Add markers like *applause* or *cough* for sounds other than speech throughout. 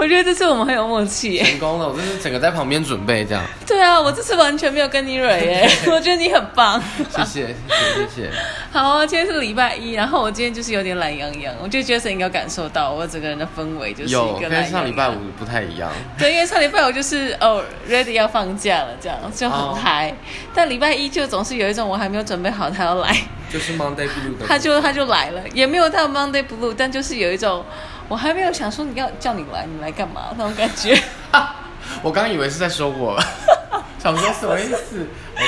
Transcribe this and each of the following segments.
我觉得这次我们很有默契耶。成功了，我这是整个在旁边准备这样。对啊，我这次完全没有跟你蕊耶，*laughs* 我觉得你很棒。谢谢，谢谢，谢谢。好啊，今天是礼拜一，然后我今天就是有点懒洋洋，我觉得应该感受到我整个人的氛围就是有跟一个懒洋洋。上礼拜五不太一样。对，因为上礼拜五就是哦，ready 要放假了，这样就很哦嗨。但礼拜一就总是有一种我还没有准备好他要来，就是 Monday Blue 的。他就他就来了，也没有到 Monday Blue，但就是有一种我还没有想说你要叫你来，你来干嘛那种感觉。*laughs* 我刚以为是在说我，*laughs* 想说什么意思？*laughs* OK，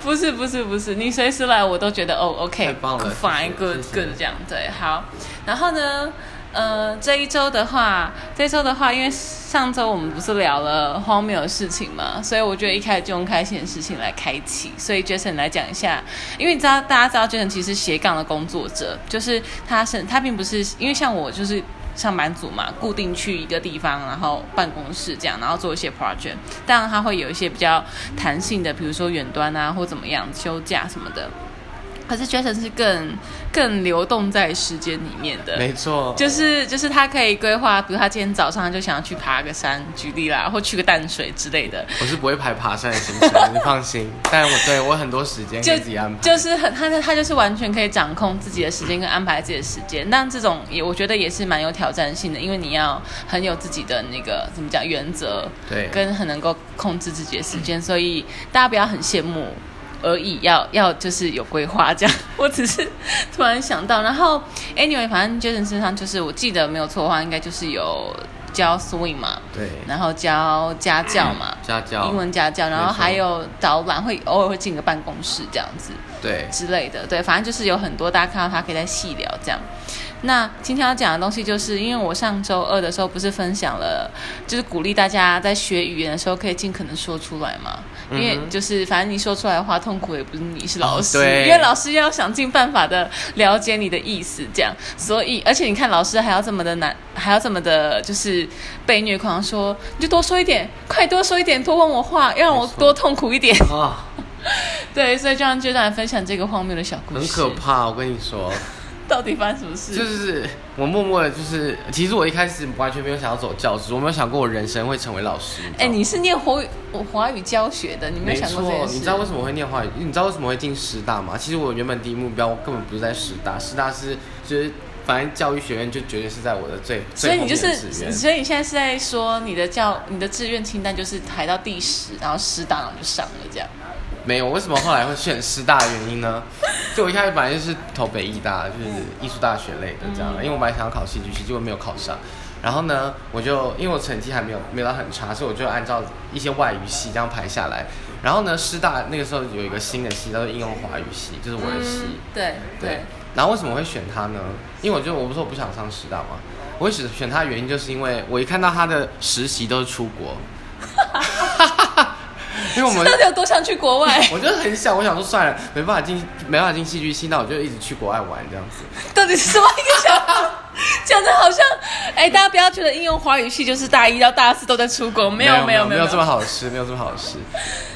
不是不是不是，你随时来我都觉得哦，OK，太棒了 fine good good 这样对，好。然后呢，呃，这一周的话，这一周的话，因为上周我们不是聊了荒谬的事情嘛，所以我觉得一开始就用开心的事情来开启。所以 Jason 来讲一下，因为你知道大家知道 Jason 其实斜杠的工作者，就是他是他并不是因为像我就是。上班族嘛，固定去一个地方，然后办公室这样，然后做一些 project。当然，他会有一些比较弹性的，比如说远端啊，或怎么样休假什么的。可是 Jason 是更更流动在时间里面的，没错，就是就是他可以规划，比如他今天早上就想要去爬个山，举例啦，或去个淡水之类的，我是不会排爬山的行程，你放心。*laughs* 但我对我很多时间自己安排。就是很他他就是完全可以掌控自己的时间跟安排自己的时间。但这种也我觉得也是蛮有挑战性的，因为你要很有自己的那个怎么讲原则，对跟很能够控制自己的时间，所以大家不要很羡慕。而已，要要就是有规划这样。*laughs* 我只是突然想到，然后 anyway，反正 Jason 身上就是我记得没有错的话，应该就是有教 swing 嘛，对，然后教家教嘛，家教英文家教，然后还有导览，会偶尔会进个办公室这样子对之类的。对，反正就是有很多大家看到他可以在细聊这样。那今天要讲的东西，就是因为我上周二的时候不是分享了，就是鼓励大家在学语言的时候可以尽可能说出来嘛。因为就是反正你说出来的话，痛苦也不是你是老师，因为老师要想尽办法的了解你的意思，这样。所以，而且你看老师还要这么的难，还要这么的，就是被虐狂说，你就多说一点，快多说一点，多问我话，要让我多痛苦一点。啊，*laughs* 对，所以就让就来分享这个荒谬的小故事很。可怕。我跟你说，*laughs* 到底发生什么事？就是我默默的，就是其实我一开始完全没有想要走教职，我没有想过我人生会成为老师。哎、你是念华语华语教学的，你没有，想过这件事？你知道为什么会念华语？你知道为什么会进师大吗？其实我原本第一目标根本不是在师大，师大是就是反正教育学院就绝对是在我的最最所以你就是。所以你现在是在说你的教你的志愿清单就是排到第十，然后师大然后就上了这样。没有，为什么后来会选师大的原因呢？*laughs* 就我一开始本来就是投北艺大，就是艺术大学类的这样，因为我本来想要考戏剧系，结果没有考上。然后呢，我就因为我成绩还没有没有到很差，所以我就按照一些外语系这样排下来。然后呢，师大那个时候有一个新的系叫做应用华语系，就是我的系。对对，然后为什么会选他呢？因为我就我不是我不想上师大嘛，我会选选他的原因就是因为我一看到他的实习都是出国，*laughs* 因为我们到底有多想去国外？*laughs* 我就很想，我想说算了，没办法进没办法进戏剧系，那我就一直去国外玩这样子。到底是什么一个想法？*laughs* 讲的好像，哎、大家不要觉得应用华语系就是大一到大四都在出国，没有没有没有这么好的事，没有这么好的事。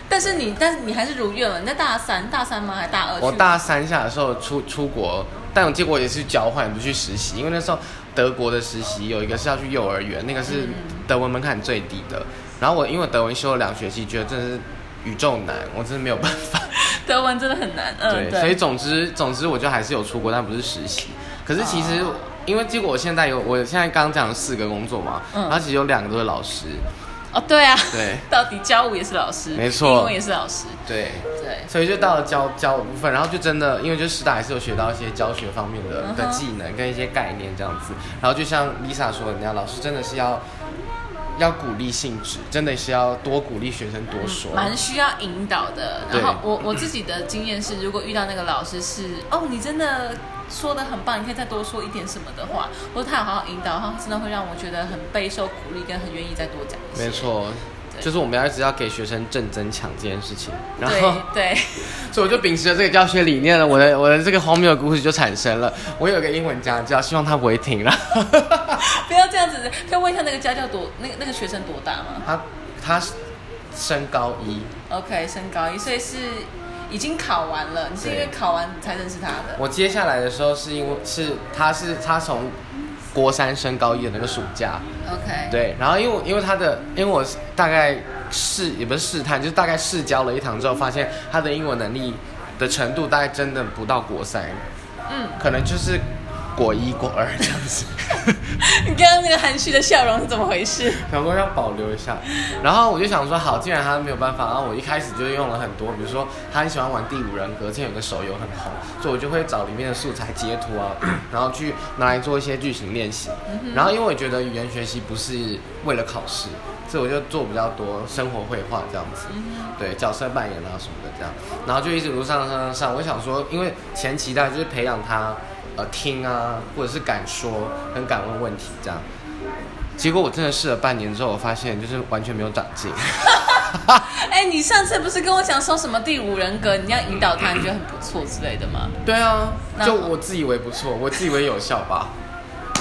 但是你，但是你还是如愿了。你在大三，大三吗？还是大二？我大三下的时候出出国，但我结果也是交换，不去实习，因为那时候德国的实习有一个是要去幼儿园，那个是德文门槛最低的。然后我因为德文修了两学期，觉得真的是宇宙难，我真的没有办法。*laughs* 德文真的很难。嗯，对，所以总之总之我就还是有出国，但不是实习。可是其实、因为结果我现在有，我现在刚讲了四个工作嘛，嗯然后其实有两个都是老师。哦，对啊，对 *laughs* 到底教舞也是老师，没错英文也是老师，对，对，所以就到了教教舞部分，然后就真的，因为就师大还是有学到一些教学方面的嗯的技能跟一些概念这样子。然后就像 Lisa 说的那样，老师真的是要要鼓励性质，真的是要多鼓励学生多说。蛮需要引导的。然后我我自己的经验是，如果遇到那个老师是哦，你真的说的很棒，你可以再多说一点什么的话，或者他有好好引导，他真的会让我觉得很备受鼓励，跟很愿意再多讲一些。没错，就是我们要一直要给学生正增强这件事情。然后，对对，*laughs* 所以我就秉持着这个教学理念了，我的我的这个荒谬的故事就产生了。我有一个英文家教，希望他不会听了。不要这样子。可以问一下那个家教多那个那个学生多大吗他他升高一，？OK，升高一，所以是已经考完了。你是因为考完才认识他的？我接下来的时候是因为是他是他从国三升高一的那个暑假，OK，，对，然后因为因为他的因为我是大概试也不是试探，就是大概试教了一堂之后，发现他的英文能力的程度大概真的不到国三，嗯，可能就是国一国二这样子。*laughs* 你刚刚那个含蓄的笑容是怎么回事？想说要保留一下，然后我就想说，好，既然他没有办法，然后我一开始就用了很多，比如说他很喜欢玩第五人格，之前有个手游很红，所以我就会找里面的素材截图啊，*laughs* 然后去拿来做一些剧情练习。然后因为我觉得语言学习不是为了考试，所以我就做比较多生活绘画这样子，对角色扮演啊什么的这样，然后就一直路上上上上，我想说，因为前期大概就是培养他呃听啊，或者是敢说，很敢问问题这样。结果我真的试了半年之后，我发现就是完全没有长进。*laughs* 哎、你上次不是跟我讲说什么第五人格，你要引导他，你觉得很不错之类的吗？对啊，就我自以为不错，我自以为有效吧。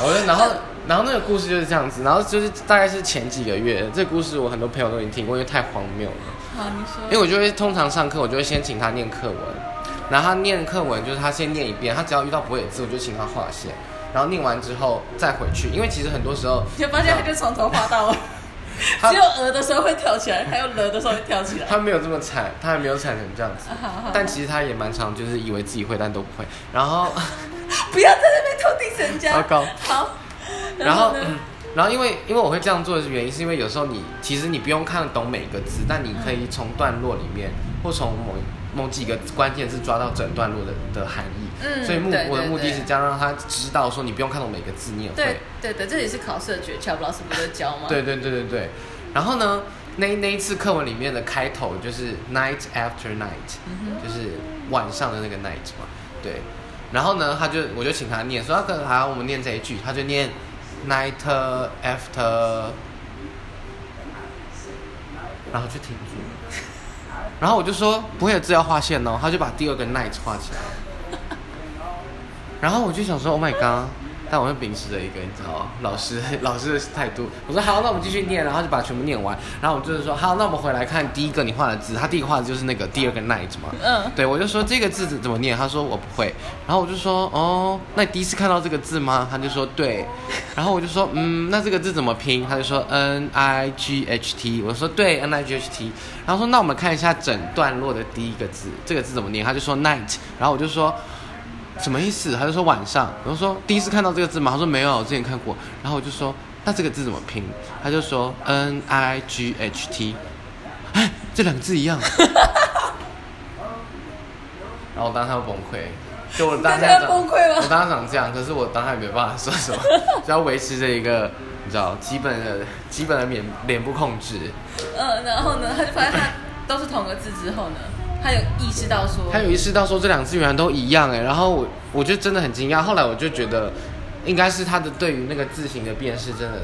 我 *laughs* 就然后然后那个故事就是这样子，然后就是大概是前几个月，这个故事我很多朋友都已经听过，因为太荒谬了。好，你说。因为我就会通常上课，我就会先请他念课文，然后他念课文就是他先念一遍，他只要遇到不会的字，我就请他划线，然后念完之后再回去，因为其实很多时候 *laughs* 你就发现他就从头画到尾，*laughs* 只有鹅的时候会跳起来，还有了的时候会跳起来。他没有这么惨，他还没有惨成这样子。*laughs* 好好，但其实他也蛮常，就是以为自己会，但都不会。然后，不要在那边偷听人家。糟糕。好，然后？，嗯然后因为因为我会这样做的原因，是因为有时候你其实你不用看懂每个字，但你可以从段落里面或从某某几个关键字抓到整段落的的含义。嗯所以目我的目的是这样让他知道说你不用看懂每个字，你也会。对对，这也是考试的诀窍，不知道是不是教吗？*laughs* 对对对对对。然后呢，那那一次课文里面的开头就是 night after night，、嗯就是晚上的那个 night 嘛。对。然后呢，他就我就请他念，说他可能好，我们念这一句，他就念 night after，然后就停住。然后我就说不会有字要画线哦，他就把第二个 night 画起来。然后我就想说，Oh my god！但我会秉持着一个你知道老师老师的态度，我说好，那我们继续念，然后就把全部念完。然后我就是说好，那我们回来看第一个你画的字，他第一个画的就是那个第二个 night 嘛。嗯，对，我就说这个字怎么念？他说我不会。然后我就说哦，那你第一次看到这个字吗？他就说对。然后我就说嗯，那这个字怎么拼？他就说 N I G H T。我说对，N I G H T。然后说那我们看一下整段落的第一个字，这个字怎么念？他就说 night。然后我就说。什么意思？他就说晚上。我就说第一次看到这个字吗？他说没有，我之前看过。然后我就说那这个字怎么拼？他就说 N I G H T。哎，这两个字一样。然后我当时要崩溃，就我当大家下长崩溃了我当时想这样，可是我当下也没办法说什么，*laughs* 就要维持着一个你知道基本的基本的脸脸部控制。嗯，然后呢，他就发现他都是同个字之后呢，他有意识到说，他有意识到说这两个字原来都一样哎，然后我我就真的很惊讶。后来我就觉得，应该是他的对于那个字形的辨识真的，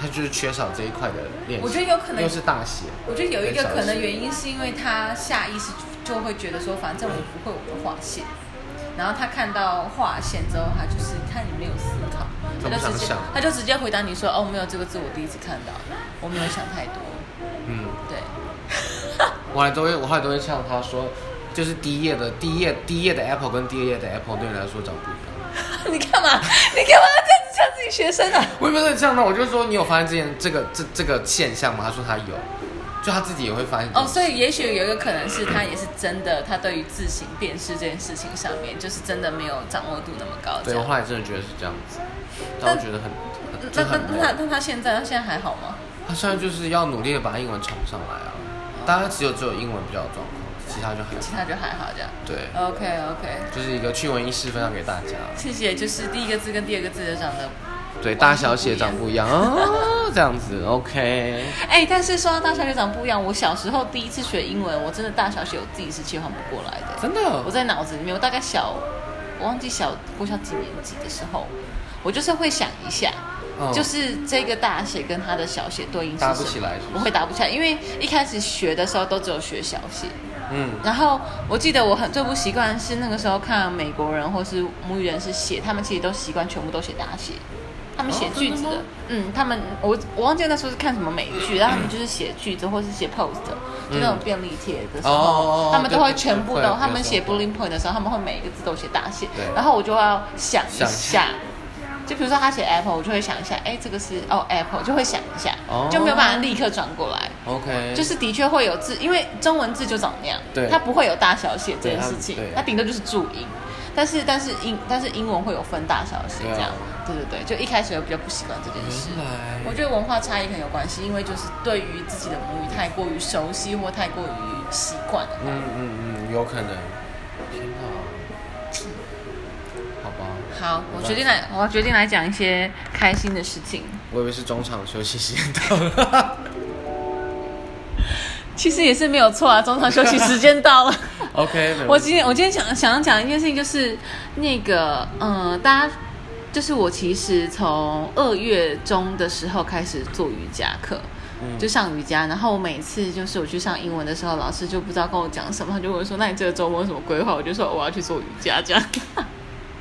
他就是缺少这一块的练习。我觉得有可能又是大写，我觉得有一个可能原因是因为他下意识就会觉得说，反正我不会，我就划线。然后他看到划线之后，他就是看你没有思考，他他就直接他就直接回答你说，哦，没有这个字，我第一次看到，我没有想太多。我还都会我后来都会向他说，就是第一页的第一页第一页的 apple 跟第二页的 apple 对你来说长不一样。*laughs* 你干嘛？你干嘛这样子呛自己学生啊？我也没有这样的，我就说你有发现这件这个这这个现象吗？他说他有，就他自己也会发现。哦，所以也许有一个可能是他也是真的，他对于字形辨识这件事情上面，就是真的没有掌握度那么高。对我后来真的觉得是这样子，但我觉得很那那那他那他现在他现在还好吗？他现在就是要努力的把英文冲上来啊。大家只有只有英文比较有状况，其他就还好。其他就还好这样。对，OK OK，就是一个趣闻轶事分享给大家。谢谢。就是第一个字跟第二个字的长得，对，大小写长不一样哦，*laughs* 这样子 OK。哎、但是说到大小写长不一样，我小时候第一次学英文，我真的大小写我自己是切换不过来的。真的我在脑子里面，我大概小，我忘记小国小几年级的时候，我就是会想一下，嗯。就是这个大写跟它的小写对应是什么？搭不起来是不是？我会搭不起来，因为一开始学的时候都只有学小写，嗯，然后我记得我很最不习惯是那个时候看美国人或是母语人士写，他们其实都习惯全部都写大写，他们写哦句子的，真的吗？嗯，他们我我忘记那时候是看什么美剧，然后他们就是写句子或是写 post，就那种便利贴的时候，他们都会全部都，会有他们写 bullying point 的时候，他们会每一个字都写大写。对，然后我就要想一想下。就比如说他写 apple，我就会想一下，哎，这个是哦 apple，就会想一下，哦就没有办法立刻转过来。OK，就是的确会有字，因为中文字就长那样，对它不会有大小写这件事情它顶多就是注音。但是但是英但是英文会有分大小写对啊这样，对对对，就一开始我比较不习惯这件事。我觉得文化差异很有关系，因为就是对于自己的母语太过于熟悉或太过于习惯的话，嗯嗯嗯，有可能。好我决定来，我决定来讲一些开心的事情。我以为是中场休息时间到了。*laughs* 其实也是没有错啊，中场休息时间到了。*laughs* OK，没我今天我今天想想要讲一件事情，就是那个嗯、呃大家就是我其实从二月中的时候开始做瑜伽课。嗯就上瑜伽，然后我每次就是我去上英文的时候，老师就不知道跟我讲什么，他就问说：“那你这个周末有什么规划？”我就说：“我要去做瑜伽。”这样，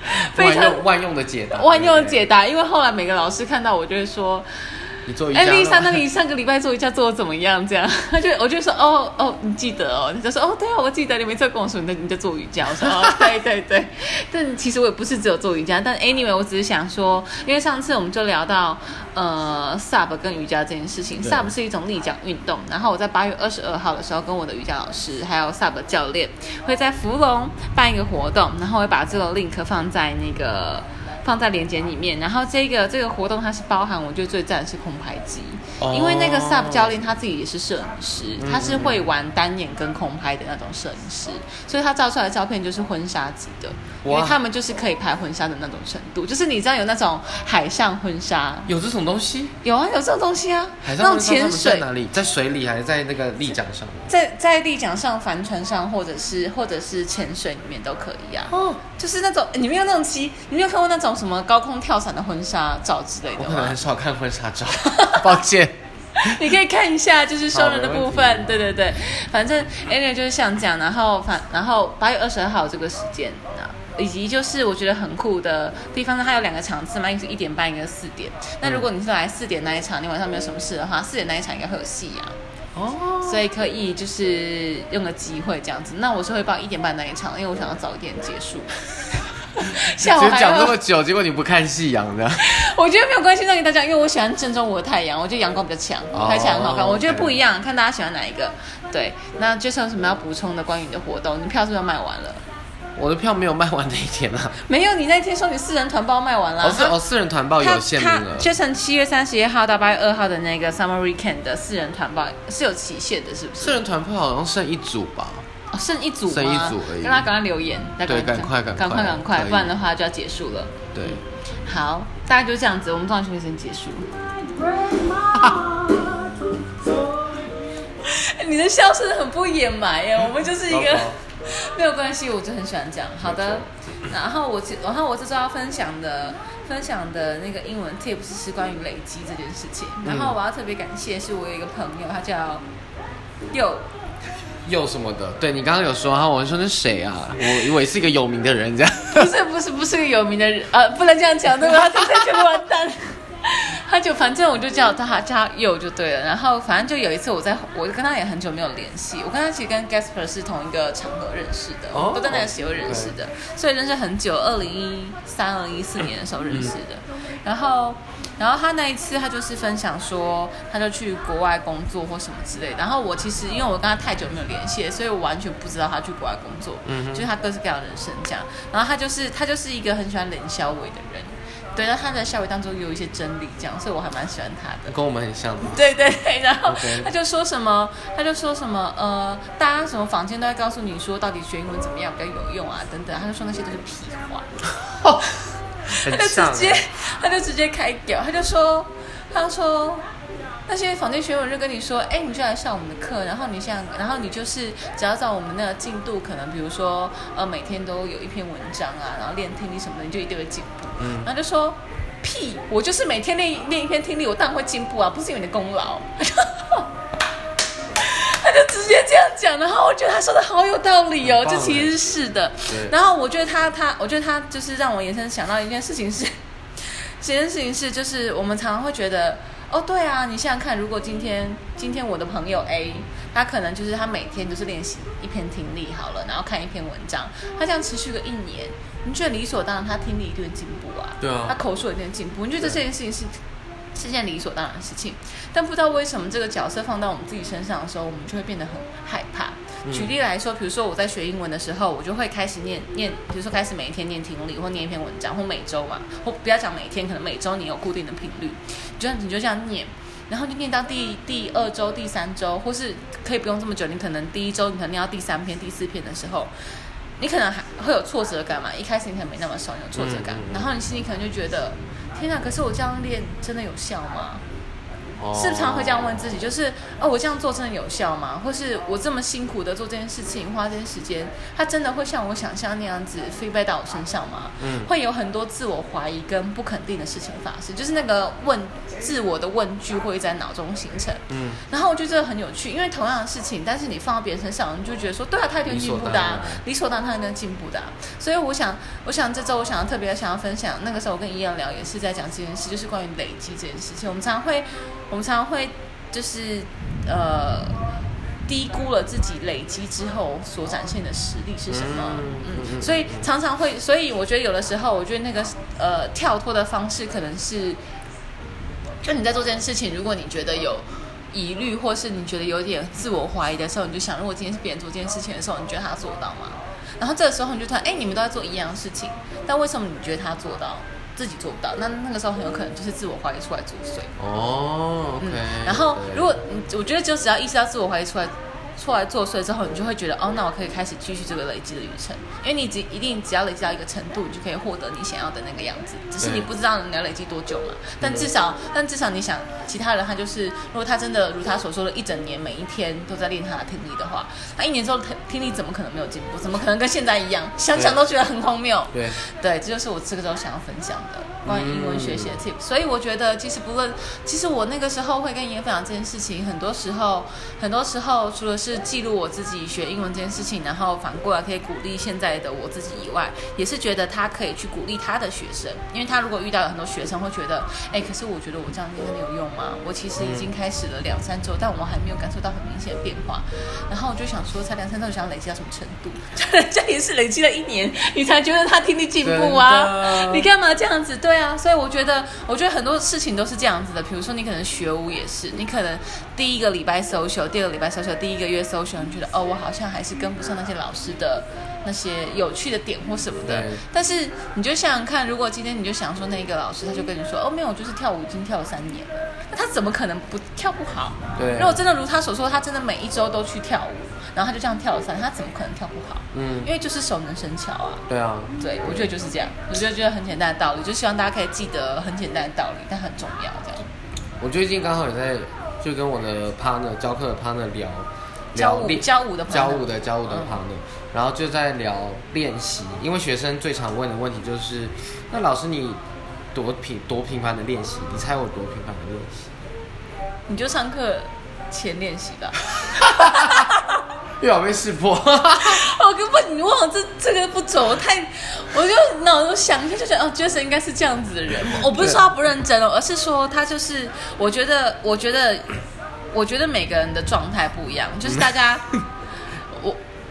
*laughs* 非常万用的解答，万用的解答。因为后来每个老师看到我就会说：“你做瑜伽哎，丽莎，那你上个礼拜做瑜伽做的怎么样？这样，*laughs* 他就我就说哦哦，你记得哦？你就说哦，对啊，我记得你每次跟我说你在你在做瑜伽。我说哦，*laughs* 对对对。但其实我也不是只有做瑜伽，但 anyway，我只是想说，因为上次我们就聊到呃 sub 跟瑜伽这件事情，sub 是一种立桨运动。然后我在八月二十二号的时候，跟我的瑜伽老师还有 sub 教练会在福隆办一个活动，然后会把这个 link 放在那个。放在链接里面，然后这个这个活动它是包含，我觉得最赞的是空拍机，哦。因为那个 sub 教练他自己也是摄影师，嗯他是会玩单眼跟空拍的那种摄影师，所以他照出来的照片就是婚纱级的，因为他们就是可以拍婚纱的那种程度，就是你知道有那种海上婚纱，有这种东西？有啊有这种东西啊，海那种上婚纱他们在潜水哪里？在水里还是在那个立桨上？在在立桨上、帆船上，或者是或者是潜水里面都可以啊。哦，就是那种你没有那种机，你没有看过那种什么高空跳伞的婚纱照之类的吗我可能很？少看婚纱照，*laughs* 抱歉。*laughs* 你可以看一下，就是收人的部分，对对对，反正 anyway 就是像这样，然后反然后八月二十二号这个时间啊。以及就是我觉得很酷的地方呢，它有两个场次嘛，一个是一点半，一个是四点。那如果你是来四点那一场，你晚上没有什么事的话，四点那一场应该会有戏啊，哦，所以可以就是用个机会这样子。那我是会报一点半那一场，因为我想要早一点结束。下午还讲这么久，结果你不看夕阳的。*laughs* 我觉得没有关系，让给大家，因为我喜欢正中午的太阳，我觉得阳光比较强，哦拍起来很好看。我觉得不一样，看大家喜欢哪一个。对，那就是有什么要补充的关于你的活动？你票是不是要卖完了？我的票没有卖完那一天啊，*laughs* 没有，你那天说你四人团包卖完了。他哦是哦，四人团报有限名额。切成七月三十一号到八月二号的那个 Summer Weekend 的四人团包是有期限的，是不是？四人团票好像剩一组吧？哦，剩一组吗？剩一组而已跟他赶快留言，对赶快赶快赶快赶快，不然的话就要结束了。对，好，大概就这样子，我们中场休息时间结束。*laughs* 你的笑声很不掩埋耶，我们就是一个 *laughs* 没有关系，我就很喜欢这样。好的，然后我这然后我这周要分享的分享的那个英文 tips 是关于累积这件事情。然后我要特别感谢，是我有一个朋友，他叫又，又什么的。对你刚刚有说，然后我说那谁啊？我以为是一个有名的人这样。不是不是不是个有名的人，呃，不能这样讲，对吧？他等一下就完蛋。*laughs* 他就反正我就叫他叫他佑就对了，然后反正就有一次我在我跟他也很久没有联系，我跟他其实跟 Gasper 是同一个场合认识的，哦都在那个协会认识的，所以认识很久，二零一三、二零一四年的时候认识的。然后，然后他那一次他就是分享说，他就去国外工作或什么之类的。然后我其实因为我跟他太久没有联系了，所以我完全不知道他去国外工作，嗯就是他各式各样的人生这样。然后他就是他就是一个很喜欢冷笑伟的人，对，那他在校园当中有一些真理这样，所以我还蛮喜欢他的。跟我们很像对对，然后他就说什么，他就说什么，呃，大家什么房间都在告诉你说，到底学英文怎么样比较有用啊，等等，他就说那些都是屁话，*laughs* 他就直接，他就直接开屌，他就说，他说。那些坊间学友就跟你说，哎，你就来上我们的课，然后你像，然后你就是只要照我们那个进度，可能比如说，呃，每天都有一篇文章啊，然后练听力什么的，你就一定会进步。嗯然后就说，屁，我就是每天练练一篇听力，我当然会进步啊，不是因为你的功劳。*laughs* 他就直接这样讲，然后我觉得他说的好有道理哦，这其实是的。对然后我觉得他他，我觉得他就是让我延伸想到一件事情是，*laughs* 这件事情是，就是我们常常会觉得，哦，对啊，你想想看，如果今天今天我的朋友 A，他可能就是他每天就是练习一篇听力好了，然后看一篇文章，他这样持续个一年，你觉得理所当然他听力一定会进步啊？对啊他口述一定进步，你觉得这件事情是是件理所当然的事情，但不知道为什么这个角色放到我们自己身上的时候，我们就会变得很害怕。举例来说，比如说我在学英文的时候，我就会开始念念，比如说开始每一天念听力，或念一篇文章，或每周嘛，或不要讲每天，可能每周你有固定的频率，你就你就这样念，然后就念到第第二周、第三周，或是可以不用这么久，你可能第一周你可能念到第三篇、第四篇的时候，你可能还会有挫折感嘛，一开始你可能没那么熟，有挫折感，嗯嗯嗯然后你心里可能就觉得，天哪，可是我这样练真的有效吗？哦是不是常会这样问自己？就是哦，我这样做真的有效吗？或是我这么辛苦的做这件事情，花这些时间，它真的会像我想象那样子 feedback 到我身上吗？嗯会有很多自我怀疑跟不肯定的事情发生，就是那个问自我的问句会在脑中形成。嗯，然后我觉得这个很有趣，因为同样的事情，但是你放到别人身上，你就觉得说，对啊，他一定进步的、啊，理所当然他一定会进步的、啊。所以我想，我想这周我想要特别想要分享，那个时候我跟伊阳聊也是在讲这件事，就是关于累积这件事情。我们常常会，我们常常会就是呃低估了自己累积之后所展现的实力是什么。嗯所以常常会，所以我觉得有的时候，我觉得那个呃跳脱的方式可能是。就你在做这件事情，如果你觉得有疑虑，或是你觉得有点自我怀疑的时候，你就想，如果今天是别人做这件事情的时候，你觉得他做到吗？然后这个时候你就突然，哎，你们都在做一样的事情，但为什么你觉得他做到，自己做不到？那那个时候很有可能就是自我怀疑出来作祟。哦，OK 嗯。然后如果你，我觉得就只要意识到自我怀疑出来。出来作祟之后，你就会觉得哦，那我可以开始继续这个累积的旅程，因为你只一定只要累积到一个程度，你就可以获得你想要的那个样子。只是你不知道你要累积多久嘛。但至少，但至少你想，其他人他就是，如果他真的如他所说的，一整年每一天都在练他的听力的话，他一年之后听听力怎么可能没有进步？怎么可能跟现在一样？想想都觉得很荒谬。对，对，这就是我这个周想要分享的关于英文学习的 tip。所以我觉得，其实不论，其实我那个时候会跟爷分享这件事情，很多时候，很多时候除了是记录我自己学英文这件事情，然后反过来可以鼓励现在的我自己以外，也是觉得他可以去鼓励他的学生，因为他如果遇到有很多学生会觉得，哎，可是我觉得我这样练真的有用吗？我其实已经开始了两三周，但我还没有感受到很明显的变化。然后我就想说，才两三周，想要累积到什么程度？*laughs* 人家也是累积了一年，你才觉得他听力进步啊？你干嘛这样子？对啊，所以我觉得，我觉得很多事情都是这样子的。比如说，你可能学舞也是，你可能第一个礼拜 social，第二个礼拜 social，第一个月 social，你觉得哦，我好像还是跟不上那些老师的那些有趣的点或什么的。但是你就想想看，如果今天你就想说那个老师他就跟你说，哦，没有，我就是跳舞已经跳了三年了，那他怎么可能不跳不好？对如果真的如他所说，他真的每一周都去跳舞，然后他就这样跳了三年，他怎么可能跳不好？嗯，因为就是熟能生巧啊。对啊，对，我觉得就是这样，我觉得觉得很简单的道理，就希望大家可以记得很简单的道理，但很重要这样。我最近刚好也在就跟我的 partner 教课的 partner 聊聊练教舞的教舞的教舞的嗯 partner，、然后就在聊练习，因为学生最常问的问题就是，那老师你多频多频繁的练习？你猜我多频繁的练习？你就上课前练习吧。*laughs* 又要被识破，*laughs* 我根本你忘了这这个不走，我太，我就脑中想一下就觉得哦，Jason 应该是这样子的人。我不是说他不认真哦，而是说他就是，我觉得，我觉得，我觉得每个人的状态不一样，就是大家，*laughs*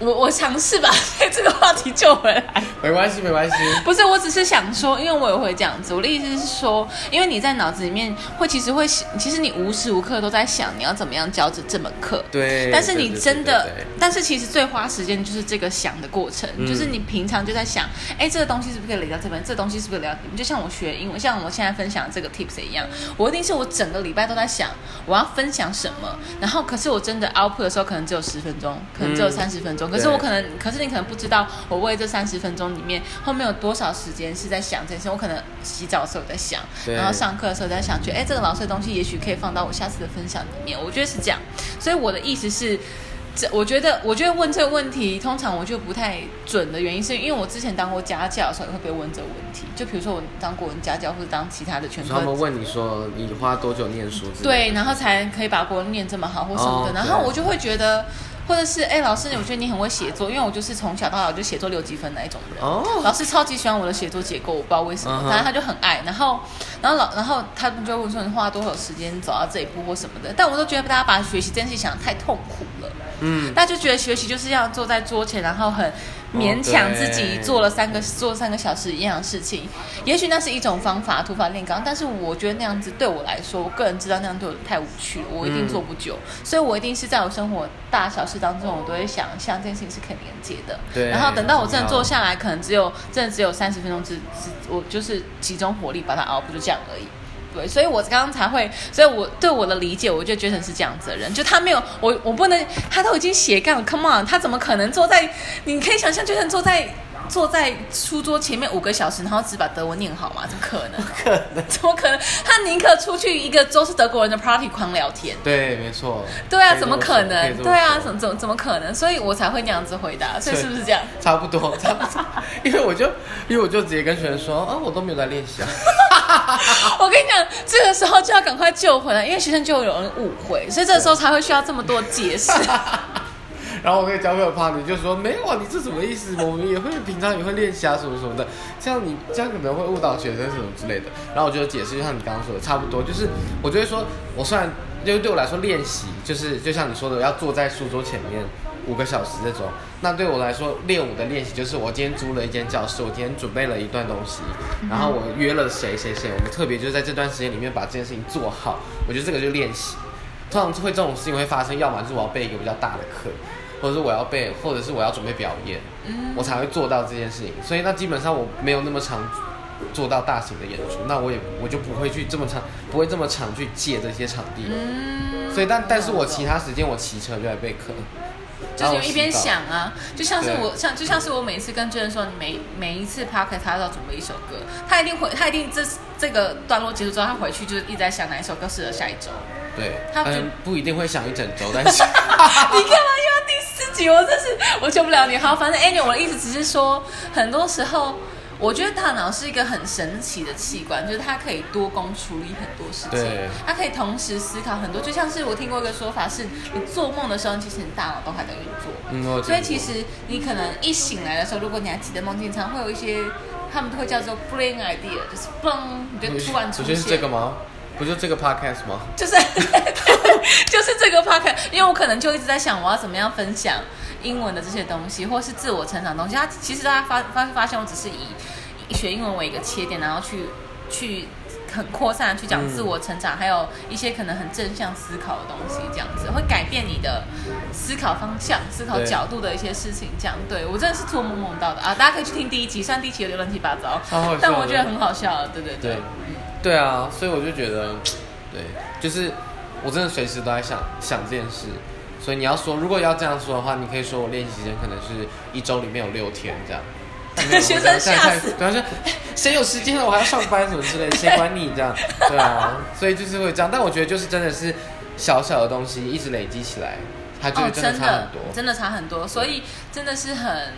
我我我尝试把 *laughs* 这个话题救回来。没关系没关系，不是，我只是想说，因为我也会这样子。我的意思是说，因为你在脑子里面会，其实会，其实你无时无刻都在想你要怎么样教这这门课。对，但是你真的对对对，但是其实最花时间就是这个想的过程，嗯就是你平常就在想，哎，这个东西是不是可以累到这边？这个东西是不是聊？就像我学英文，像我现在分享的这个 tips 一样，我一定是我整个礼拜都在想我要分享什么，然后可是我真的 output 的时候可能只有十分钟，可能只有嗯三十分钟，可是我可能，可是你可能不知道我为这三十分钟里面后面有多少时间是在想这件事，我可能洗澡的时候在想，然后上课的时候在想，觉得哎，这个老师的东西也许可以放到我下次的分享里面，我觉得是这样，所以我的意思是。这我觉得，我觉得问这个问题，通常我就不太准的原因，是因为我之前当过家教的时候，也会被问这个问题。就比如说我当国文家教，或者当其他的全科他们问你说你花多久念书？对，然后才可以把国文念这么好或什么的。哦然后我就会觉得，或者是哎、老师，我觉得你很会写作，因为我就是从小到大我就写作六积分那一种人。哦，老师超级喜欢我的写作结构，我不知道为什么反正他就很爱。然后，然后老，然后他们就问说你花多少时间走到这一步或什么的。但我都觉得大家把学习这件事情想得太痛苦了，嗯，大家就觉得学习就是要坐在桌前，然后很勉强自己做了三个做三个小时一样的事情。也许那是一种方法，土法炼钢，但是我觉得那样子对我来说，我个人知道那样对我太无趣了，我一定嗯做不久。所以我一定是在我生活大小事当中，我都会想象这件事情是可以连接的。对然后等到我真的很重要坐下来，可能只有真的只有三十分钟之，之我就是集中火力把它熬，不就这样而已。对，所以我刚刚才会，所以我对我的理解，我就觉得是这样子的人，就他没有我，我不能，他都已经斜杠了，Come on，他怎么可能坐在？你可以想象，就算坐在坐在书桌前面五个小时，然后只把德文念好吗？怎么可能？可能，*laughs* 怎么可能？他宁可出去一个都是德国人的 party 狂聊天。对，没错。对啊，怎么可能？对啊，怎么怎么怎么可能？所以我才会那样子回答。所以是不是这样？差不多，差不多，*laughs* 因为我就，因为我就直接跟学生说，啊，我都没有在练习啊。*laughs* 我跟你讲，这个时候就要赶快救回来，因为学生就有人误会，所以这个时候才会需要这么多解释。*laughs* 然后我跟教会有 party 就说没有啊，你这什么意思？我们也会平常也会练习啊，什么什么的。这样你这样可能会误导学生什么之类的。然后我就解释，就像你刚刚说的，差不多，就是我就会说，我虽然因为对我来说练习就是就像你说的，要坐在书桌前面五个小时这种。那对我来说，练舞的练习就是我今天租了一间教室，我今天准备了一段东西，然后我约了谁谁谁，我们特别就是在这段时间里面把这件事情做好。我觉得这个就是练习。通常会这种事情会发生，要么就是我要备一个比较大的课，或者是我要备，或者是我要准备表演，我才会做到这件事情。所以那基本上我没有那么长做到大型的演出，那我也我就不会去这么长，不会这么长去借这些场地。嗯，所以但但是我其他时间我骑车就在备课，就是有一边想啊，就像是我像就像是我每次跟真人说，你每每一次 p o c a s 他都要准备一首歌，他一定会，他一定这这个段落结束之后，他回去就是一直在想哪一首歌适合下一周。对，他就嗯不一定会想一整周，*laughs* 但是 *laughs* 你干嘛又要第四集？我真是我救不了你。好，反正 anyway，我的意思只是说，很多时候。我觉得大脑是一个很神奇的器官，就是它可以多工处理很多事情，它可以同时思考很多。就像是我听过一个说法是，你做梦的时候，其实你大脑都还在运作。嗯，所以其实你可能一醒来的时候，如果你还记得梦境，常会有一些他们都会叫做 brain idea，就是嘣，你就突然出现。是这个吗？不就这个 podcast 吗？就是 *laughs* 就是这个 podcast，因为我可能就一直在想我要怎么样分享英文的这些东西，或是自我成长的东西。他其实大家发发发现，我只是以以学英文为一个切点，然后去去很扩散地去讲嗯自我成长，还有一些可能很正向思考的东西，这样子会改变你的思考方向、思考角度的一些事情。这样，对我真的是做梦梦到的啊！大家可以去听第一集，虽然第一集有点乱七八糟但我觉得很好笑。对对对，对啊，所以我就觉得，*tsk* 对，就是我真的随时都在想想这件事。所以你要说，如果要这样说的话，你可以说我练习时间可能是一周里面有六天这样。*laughs* 学生吓死对啊，说哎谁有时间了，我还要上班什么之类，谁管你这样？对啊，所以就是会这样。但我觉得就是真的是小小的东西一直累积起来，它就真的差很多。真的差很多，所以真的是很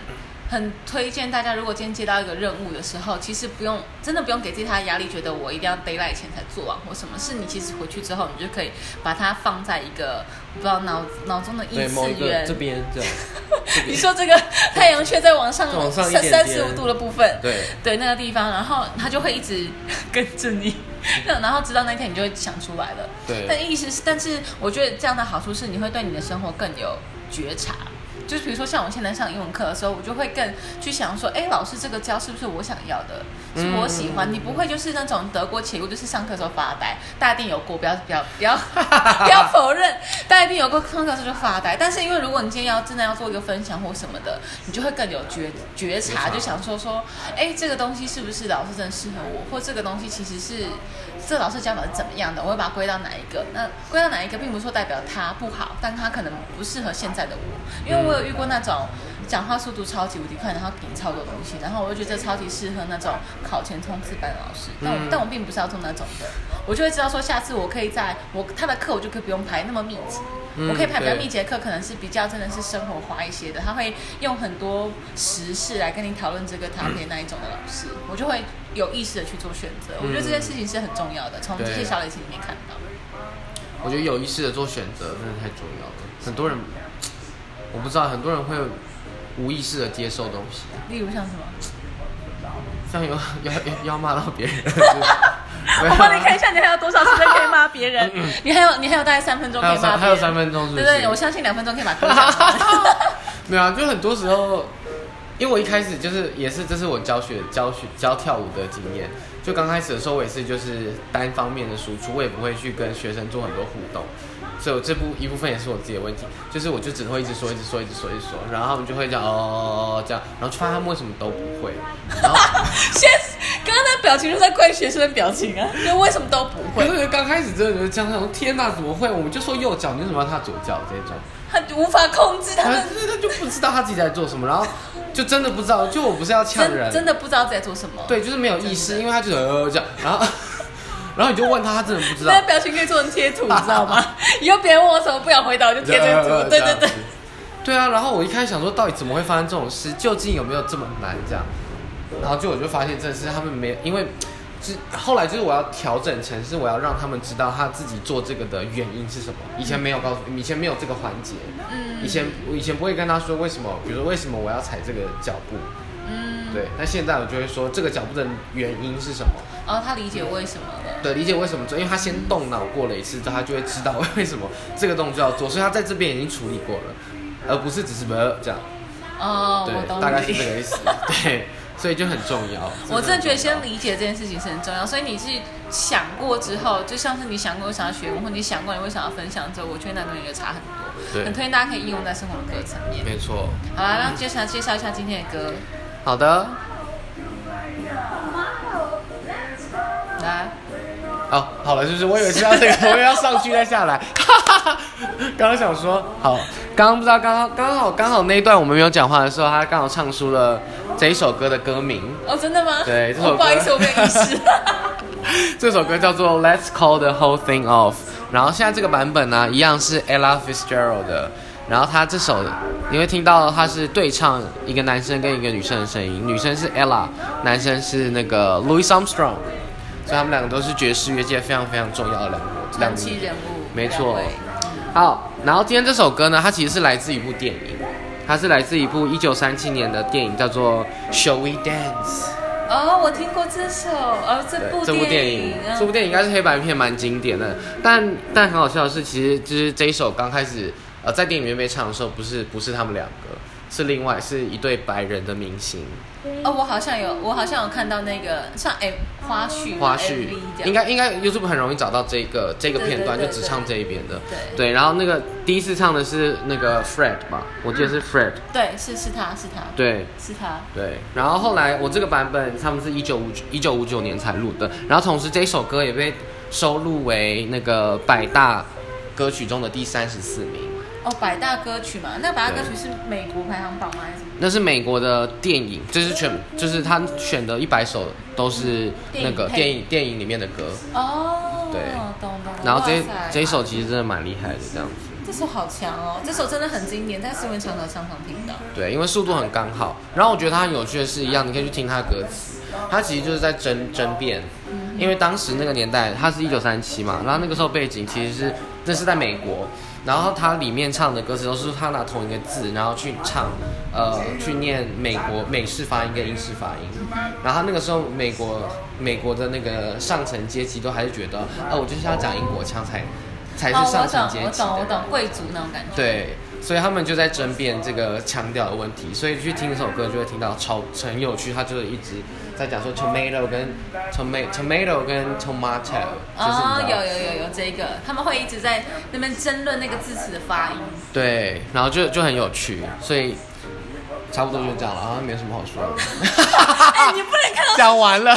很推荐大家，如果今天接到一个任务的时候，其实不用真的不用给自己太大压力，觉得我一定要 d a y l i g h t 前才做完或什么事，你其实回去之后，你就可以把它放在一个不知道脑脑中的异次元这。边 *laughs* 你说这个太阳穴在往上再往上一三十五度的部分，对对那个地方，然后它就会一直跟着你，*laughs* 然后直到那天你就会想出来了。对但意思是，但是我觉得这样的好处是，你会对你的生活更有觉察。就是比如说，像我现在上英文课的时候，我就会更去想说，哎，老师这个教是不是我想要的，是我喜欢？嗯你不会就是那种得过且过，就是上课的时候发呆，大家一定有过，不要不要不要不要否认，大家一定有过上课的时候就发呆。但是因为如果你今天要真的要做一个分享或什么的，你就会更有觉觉察就想说说，哎，这个东西是不是老师真的适合我，或这个东西其实是这个老师教法是怎么样的，我会把它归到哪一个？那归到哪一个，并不是说代表他不好，但他可能不适合现在的我，因为我有遇过那种讲话速度超级无敌快，然后给你超多东西，然后我就觉得这超级适合那种考前冲刺班的老师，但我、嗯但我并不是要做那种的，我就会知道说下次我可以在我他的课我就可以不用排那么密集。嗯我可以排比较密集的课，可能是比较真的是生活化一些的，他会用很多时事来跟你讨论这个 topic 那一种的老师，我就会有意识的去做选择。我觉得这件事情是很重要的，从这些小累积里面看到。我觉得有意识的做选择真的太重要了。很多人我不知道很多人会无意识的接受东西，例如像什么？像有 *laughs* 要要要骂到别人，*laughs* 我帮你看一下，你还有多少时间可以骂别人？你还有你还有大概三分钟可以骂别人，还有三分钟是不是？对对，我相信两分钟可以把。*laughs* 没有啊，就很多时候，因为我一开始就是也是这是我教学教学教跳舞的经验，就刚开始的时候我也是就是单方面的输出，我也不会去跟学生做很多互动。所以，我这部一部分也是我自己的问题，就是我就只会一直说，一直说，一直说，一直说，然后他们就会讲哦这样，然后就发现他们为什么都不会。然后，先刚刚那表情就在怪学生的表情啊，就为什么都不会？*laughs* 可是刚开始真的觉得这样，说天哪，怎么会？我们就说右脚，你为什么要踏左脚？这种，他无法控制他们，他就不知道他自己在做什么，然后 *laughs* 就真的不知道，就我不是要呛人，真的不知道在做什么，对，就是没有意识，因为他就呃这样，然后。*laughs* 然后你就问他，他真的不知道。那表情可以做成贴图，*laughs* 你知道吗？以后别人问我什么不想回答，我就贴这图。对对对。对啊，然后我一开始想说，到底怎么会发生这种事？究竟有没有这么难？这样，然后就我就发现，真的是他们没，因为，是后来就是我要调整成是我要让他们知道他自己做这个的原因是什么。以前没有告诉，以前没有这个环节。嗯。以前我以前不会跟他说为什么，比如说为什么我要踩这个脚步。嗯。对，但现在我就会说这个脚步的原因是什么。哦，他理解为什么了。对，理解为什么做，因为他先动脑过了一次之后，他就会知道为什么这个动作要做，所以他在这边已经处理过了，而不是只是呃这样。哦，对，大概是这个意思。对，所以就很重要。我真的觉得先理解这件事情是很重要，所以你是想过之后，就像是你想过想要学，或你想过你会想要分享之后，我觉得那东西就差很多。对，很推荐大家可以应用在生活的各个层面。没错。好了，那接下来介绍一下今天的歌。好的。来。哦，好了，就是我以为是要这个，*laughs* 我也要上去再下来。*laughs* 刚刚想说，好，刚刚不知道，刚刚刚好刚好那一段我们没有讲话的时候，他刚好唱出了这一首歌的歌名。哦，真的吗？对，这首歌。不好意思，我没有意识。*laughs* 这首歌叫做《Let's Call the Whole Thing Off》，然后现在这个版本呢，一样是 Ella Fitzgerald 的。然后他这首你会听到他是对唱一个男生跟一个女生的声音，女生是 Ella，男生是那个 Louis Armstrong。所以他们两个都是爵士乐界非常非常重要的两个两期人物，没错。好，然后今天这首歌呢，它其实是来自一部电影，它是来自一部一九三七年的电影，叫做《Shall We Dance》。哦，我听过这首，哦，这部这部电影，这部电影应该是黑白片，蛮经典的。但但很好笑的是，其实就是这一首刚开始呃在电影里面被唱的时候，不是不是他们两个。是另外是一对白人的明星。哦，我好像有，我好像有看到那个像哎花絮花絮，应该应该 YouTube 很容易找到这个这个片段，就只唱这一边的，对。对。然后那个第一次唱的是那个 Fred 吧，我记得是 Fred，对，是是他是他，对，是他，对。然后后来我这个版本他们是一九五一九五九年才录的，然后同时这首歌也被收录为那个百大歌曲中的第三十四名。哦，百大歌曲嘛，那百大歌曲是美国排行榜吗？还是什么？那是美国的电影，就是全，就是他选的一百首都是那个电影电影里面的歌。哦，对，懂懂。然后这这一首其实真的蛮厉害的，这样子。这首好强哦，这首真的很经典，在新闻场合常常听到。对，因为速度很刚好。然后我觉得它很有趣的是一样，你可以去听它的歌词，它其实就是在争争辩，因为当时那个年代，它是一九三七嘛，然后那个时候背景其实是这是在美国。然后他里面唱的歌词都是他拿同一个字，然后去唱，呃，去念美国美式发音跟英式发音。然后那个时候，美国美国的那个上层阶级都还是觉得，呃，我就是要讲英国腔才才是上层阶级。我懂，我懂，我懂，贵族那种感觉。对。所以他们就在争辩这个腔调的问题，所以去听这首歌就会听到超很有趣，他就是一直在讲说 tomato 跟 tomato tomato 跟 tomato，哦，有有有有这个，他们会一直在那边争论那个字词的发音。对，然后就就很有趣，所以差不多就这样了，好像没什么好说的。*laughs* 哎，你不能看到讲完了。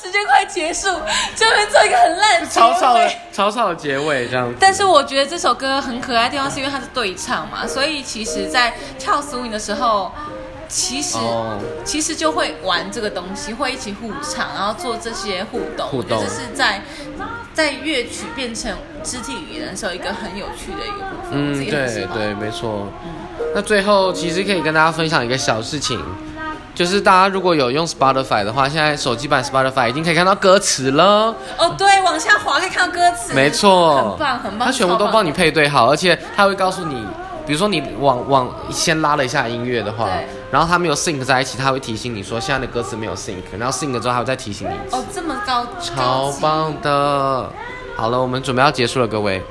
时间快结束，就会做一个很烂草草的草草的结尾这样。但是我觉得这首歌很可爱的地方是因为它是对唱嘛，所以其实，在跳 swing 的时候，其实其实就会玩这个东西，会一起互唱，然后做这些互动。互动这是在在乐曲变成肢体语言的时候，一个很有趣的一个部分。嗯，对对，没错。嗯，那最后其实可以跟大家分享一个小事情。就是大家如果有用 Spotify 的话，现在手机版 Spotify 已经可以看到歌词了。哦，对，往下滑可以看到歌词。没错，很棒很棒。它全部都帮你配对好，而且它会告诉你比如说你往往先拉了一下音乐的话，然后它没有 sync 在一起，它会提醒你说现在的歌词没有 sync，然后 sync 之后还会再提醒你一次，哦，这么高，超棒的。好了，我们准备要结束了，各位。